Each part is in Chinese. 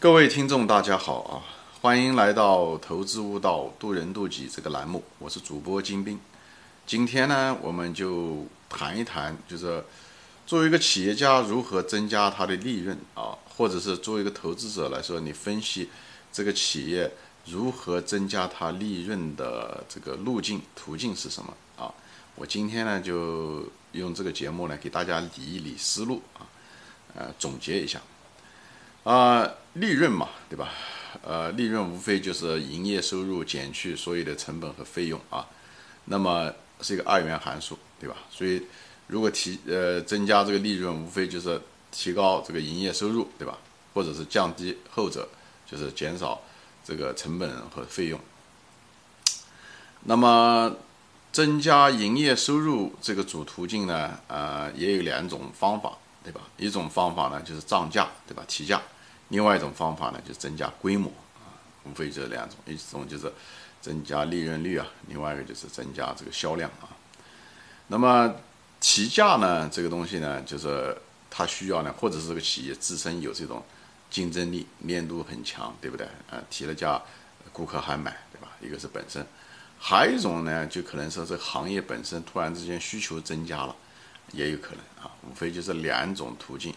各位听众，大家好啊！欢迎来到“投资悟道，渡人渡己”这个栏目，我是主播金兵。今天呢，我们就谈一谈，就是作为一个企业家如何增加他的利润啊，或者是作为一个投资者来说，你分析这个企业如何增加它利润的这个路径途径是什么啊？我今天呢，就用这个节目呢，给大家理一理思路啊，呃，总结一下。啊，利润嘛，对吧？呃，利润无非就是营业收入减去所有的成本和费用啊，那么是一个二元函数，对吧？所以如果提呃增加这个利润，无非就是提高这个营业收入，对吧？或者是降低后者，就是减少这个成本和费用。那么增加营业收入这个主途径呢，呃，也有两种方法，对吧？一种方法呢就是涨价，对吧？提价。另外一种方法呢，就是增加规模啊，无非这两种，一种就是增加利润率啊，另外一个就是增加这个销量啊。那么提价呢，这个东西呢，就是它需要呢，或者是这个企业自身有这种竞争力，粘度很强，对不对？啊，提了价，顾客还买，对吧？一个是本身，还有一种呢，就可能说这行业本身突然之间需求增加了，也有可能啊，无非就是两种途径。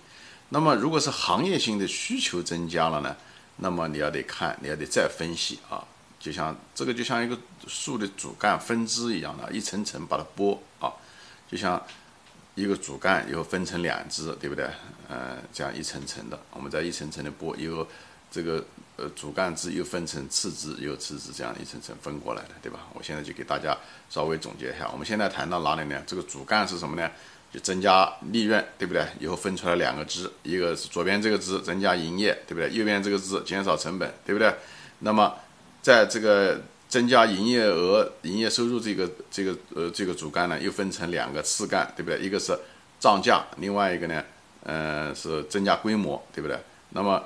那么，如果是行业性的需求增加了呢？那么你要得看，你要得再分析啊。就像这个，就像一个树的主干分支一样的，一层层把它剥啊。就像一个主干以后分成两支，对不对？呃，这样一层层的，我们再一层层的剥，以后这个呃主干枝又分成次枝，又次枝，这样一层层分过来的，对吧？我现在就给大家稍微总结一下。我们现在谈到哪里呢？这个主干是什么呢？就增加利润，对不对？以后分出来两个支，一个是左边这个支增加营业，对不对？右边这个支减少成本，对不对？那么在这个增加营业额、营业收入这个这个呃这个主干呢，又分成两个次干，对不对？一个是涨价，另外一个呢，呃是增加规模，对不对？那么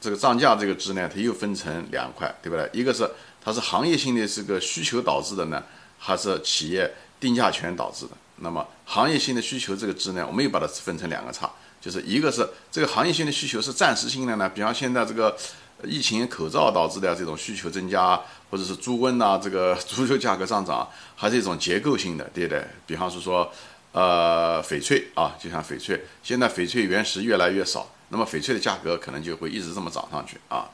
这个涨价这个支呢，它又分成两块，对不对？一个是它是行业性的这个需求导致的呢，还是企业定价权导致的？那么行业性的需求这个支呢，我们又把它分成两个叉，就是一个是这个行业性的需求是暂时性的呢，比方现在这个疫情口罩导致的这种需求增加，或者是猪瘟呐，这个猪肉价格上涨，还是一种结构性的，对不对？比方是说，呃，翡翠啊，就像翡翠，现在翡翠原石越来越少，那么翡翠的价格可能就会一直这么涨上去啊。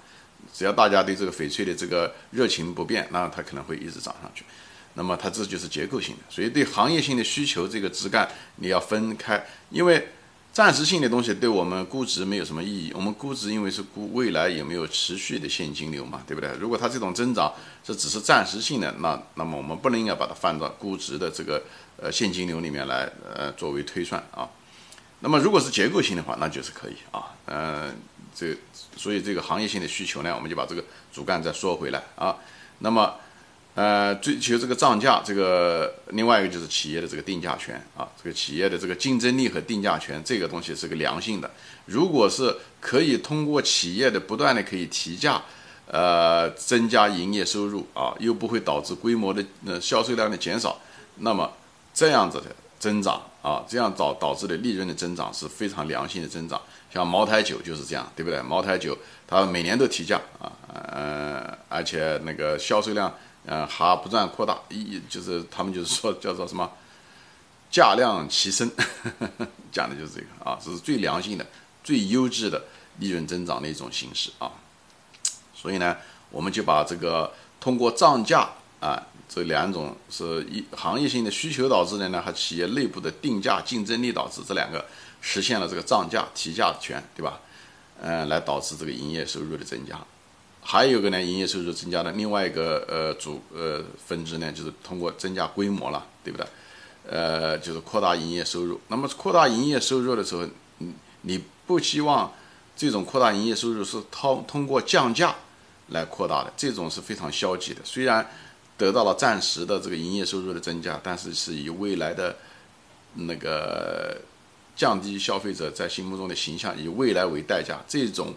只要大家对这个翡翠的这个热情不变，那它可能会一直涨上去。那么它这就是结构性的，所以对行业性的需求这个枝干你要分开，因为暂时性的东西对我们估值没有什么意义。我们估值因为是估未来有没有持续的现金流嘛，对不对？如果它这种增长这只是暂时性的，那那么我们不能应该把它放到估值的这个呃现金流里面来呃作为推算啊。那么如果是结构性的话，那就是可以啊。嗯，这所以这个行业性的需求呢，我们就把这个主干再说回来啊。那么。呃，追求这个涨价，这个另外一个就是企业的这个定价权啊，这个企业的这个竞争力和定价权这个东西是个良性的。如果是可以通过企业的不断的可以提价，呃，增加营业收入啊，又不会导致规模的呃销售量的减少，那么这样子的增长啊，这样导导致的利润的增长是非常良性的增长。像茅台酒就是这样，对不对？茅台酒它每年都提价啊，呃，而且那个销售量。嗯，还不断扩大，一就是他们就是说叫做什么价量齐升，讲的就是这个啊，这是最良性的、最优质的利润增长的一种形式啊。所以呢，我们就把这个通过涨价啊这两种是一行业性的需求导致的呢，和企业内部的定价竞争力导致这两个实现了这个涨价提价权，对吧？嗯，来导致这个营业收入的增加。还有个呢，营业收入增加的另外一个呃主呃分支呢，就是通过增加规模了，对不对？呃，就是扩大营业收入。那么扩大营业收入的时候，你你不希望这种扩大营业收入是通通过降价来扩大的，这种是非常消极的。虽然得到了暂时的这个营业收入的增加，但是是以未来的那个降低消费者在心目中的形象，以未来为代价，这种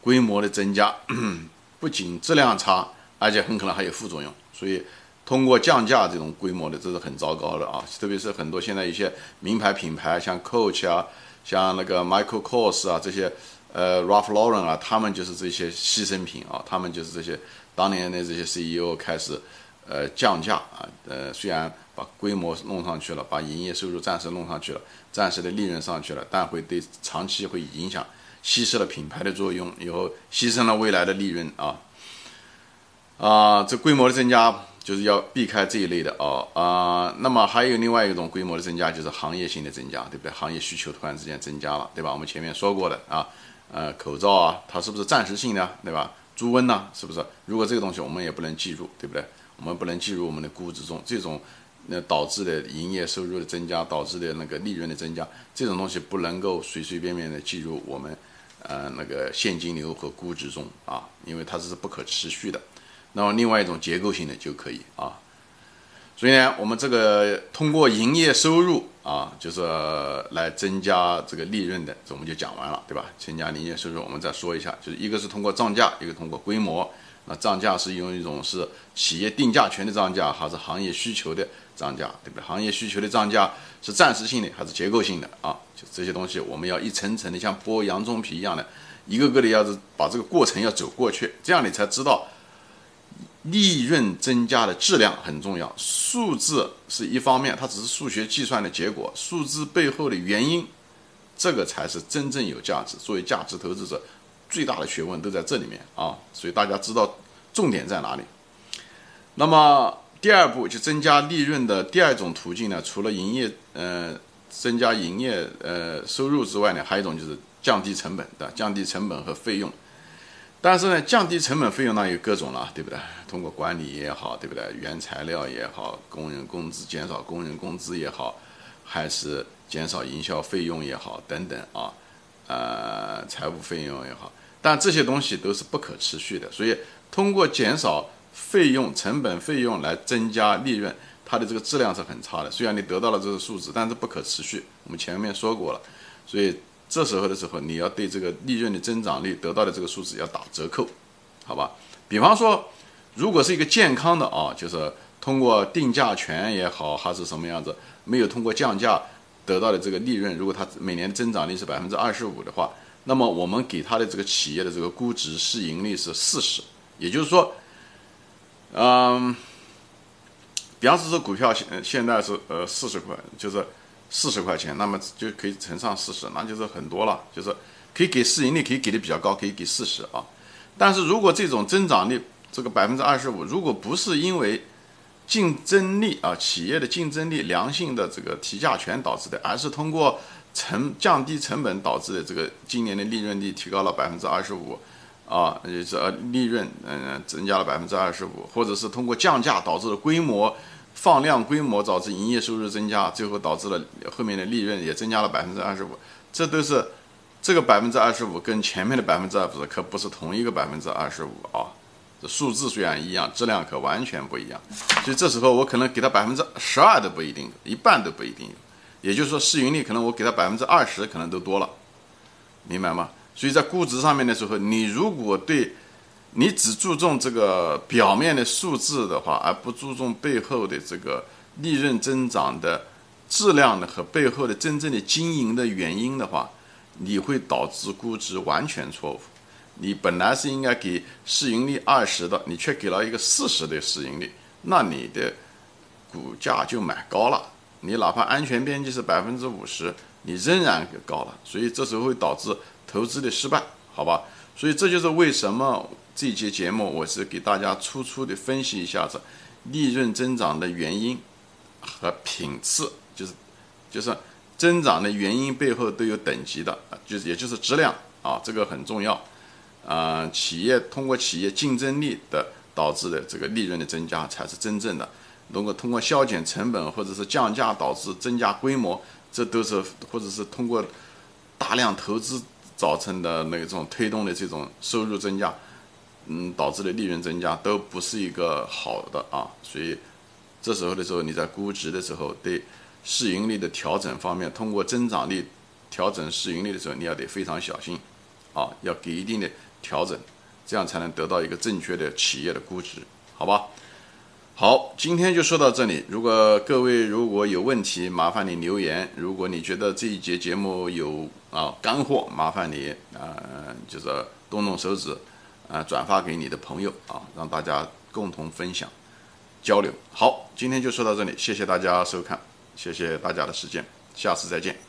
规模的增加。不仅质量差，而且很可能还有副作用。所以，通过降价这种规模的，这是很糟糕的啊！特别是很多现在一些名牌品牌，像 Coach 啊，像那个 Michael Kors 啊这些，呃，Ralph Lauren 啊，他们就是这些牺牲品啊，他们就是这些当年的这些 CEO 开始呃降价啊，呃，虽然把规模弄上去了，把营业收入暂时弄上去了，暂时的利润上去了，但会对长期会影响，稀释了品牌的作用，以后牺牲了未来的利润啊啊，这规模的增加。就是要避开这一类的哦啊，那么还有另外一种规模的增加，就是行业性的增加，对不对？行业需求突然之间增加了，对吧？我们前面说过的啊，呃，口罩啊，它是不是暂时性的，对吧？猪瘟呢，是不是？如果这个东西我们也不能计入，对不对？我们不能计入我们的估值中，这种那导致的营业收入的增加，导致的那个利润的增加，这种东西不能够随随便便的计入我们呃那个现金流和估值中啊，因为它是不可持续的。那么另外一种结构性的就可以啊，所以呢，我们这个通过营业收入啊，就是来增加这个利润的，我们就讲完了，对吧？增加营业收入，我们再说一下，就是一个是通过涨价，一个通过规模。那涨价是用一种是企业定价权的涨价，还是行业需求的涨价，对不对？行业需求的涨价是暂时性的还是结构性的啊？就这些东西，我们要一层层的像剥洋葱皮一样的，一个个的要是把这个过程要走过去，这样你才知道。利润增加的质量很重要，数字是一方面，它只是数学计算的结果，数字背后的原因，这个才是真正有价值。作为价值投资者，最大的学问都在这里面啊，所以大家知道重点在哪里。那么第二步就增加利润的第二种途径呢，除了营业呃增加营业呃收入之外呢，还有一种就是降低成本的，降低成本和费用。但是呢，降低成本费用那有各种了，对不对？通过管理也好，对不对？原材料也好，工人工资减少工人工资也好，还是减少营销费用也好，等等啊，呃，财务费用也好，但这些东西都是不可持续的。所以，通过减少费用、成本费用来增加利润，它的这个质量是很差的。虽然你得到了这个数字，但是不可持续。我们前面说过了，所以。这时候的时候，你要对这个利润的增长率得到的这个数字要打折扣，好吧？比方说，如果是一个健康的啊，就是通过定价权也好，还是什么样子，没有通过降价得到的这个利润，如果它每年增长率是百分之二十五的话，那么我们给它的这个企业的这个估值市盈率是四十，也就是说，嗯，比方说这股票现现在是呃四十块，就是。四十块钱，那么就可以乘上四十，那就是很多了，就是可以给市盈率可以给的比较高，可以给四十啊。但是如果这种增长率这个百分之二十五，如果不是因为竞争力啊企业的竞争力良性的这个提价权导致的，而是通过成降低成本导致的这个今年的利润率提高了百分之二十五啊，就是呃利润嗯增加了百分之二十五，或者是通过降价导致的规模。放量规模导致营业收入增加，最后导致了后面的利润也增加了百分之二十五。这都是这个百分之二十五跟前面的百分之二十可不是同一个百分之二十五啊。这数字虽然一样，质量可完全不一样。所以这时候我可能给他百分之十二都不一定，一半都不一定。也就是说市盈率可能我给他百分之二十可能都多了，明白吗？所以在估值上面的时候，你如果对。你只注重这个表面的数字的话，而不注重背后的这个利润增长的质量的和背后的真正的经营的原因的话，你会导致估值完全错误。你本来是应该给市盈率二十的，你却给了一个四十的市盈率，那你的股价就买高了。你哪怕安全边际是百分之五十，你仍然给高了。所以这时候会导致投资的失败，好吧？所以这就是为什么。这节节目我是给大家粗粗的分析一下子利润增长的原因和品次，就是就是增长的原因背后都有等级的，就是也就是质量啊，这个很重要啊。企业通过企业竞争力的导致的这个利润的增加才是真正的。如果通过削减成本或者是降价导致增加规模，这都是或者是通过大量投资造成的那种推动的这种收入增加。嗯，导致的利润增加都不是一个好的啊，所以这时候的时候，你在估值的时候，对市盈率的调整方面，通过增长率调整市盈率的时候，你要得非常小心啊，要给一定的调整，这样才能得到一个正确的企业的估值，好吧？好，今天就说到这里。如果各位如果有问题，麻烦你留言。如果你觉得这一节节目有啊干货，麻烦你啊就是动动手指啊转发给你的朋友啊，让大家共同分享交流。好，今天就说到这里，谢谢大家收看，谢谢大家的时间，下次再见。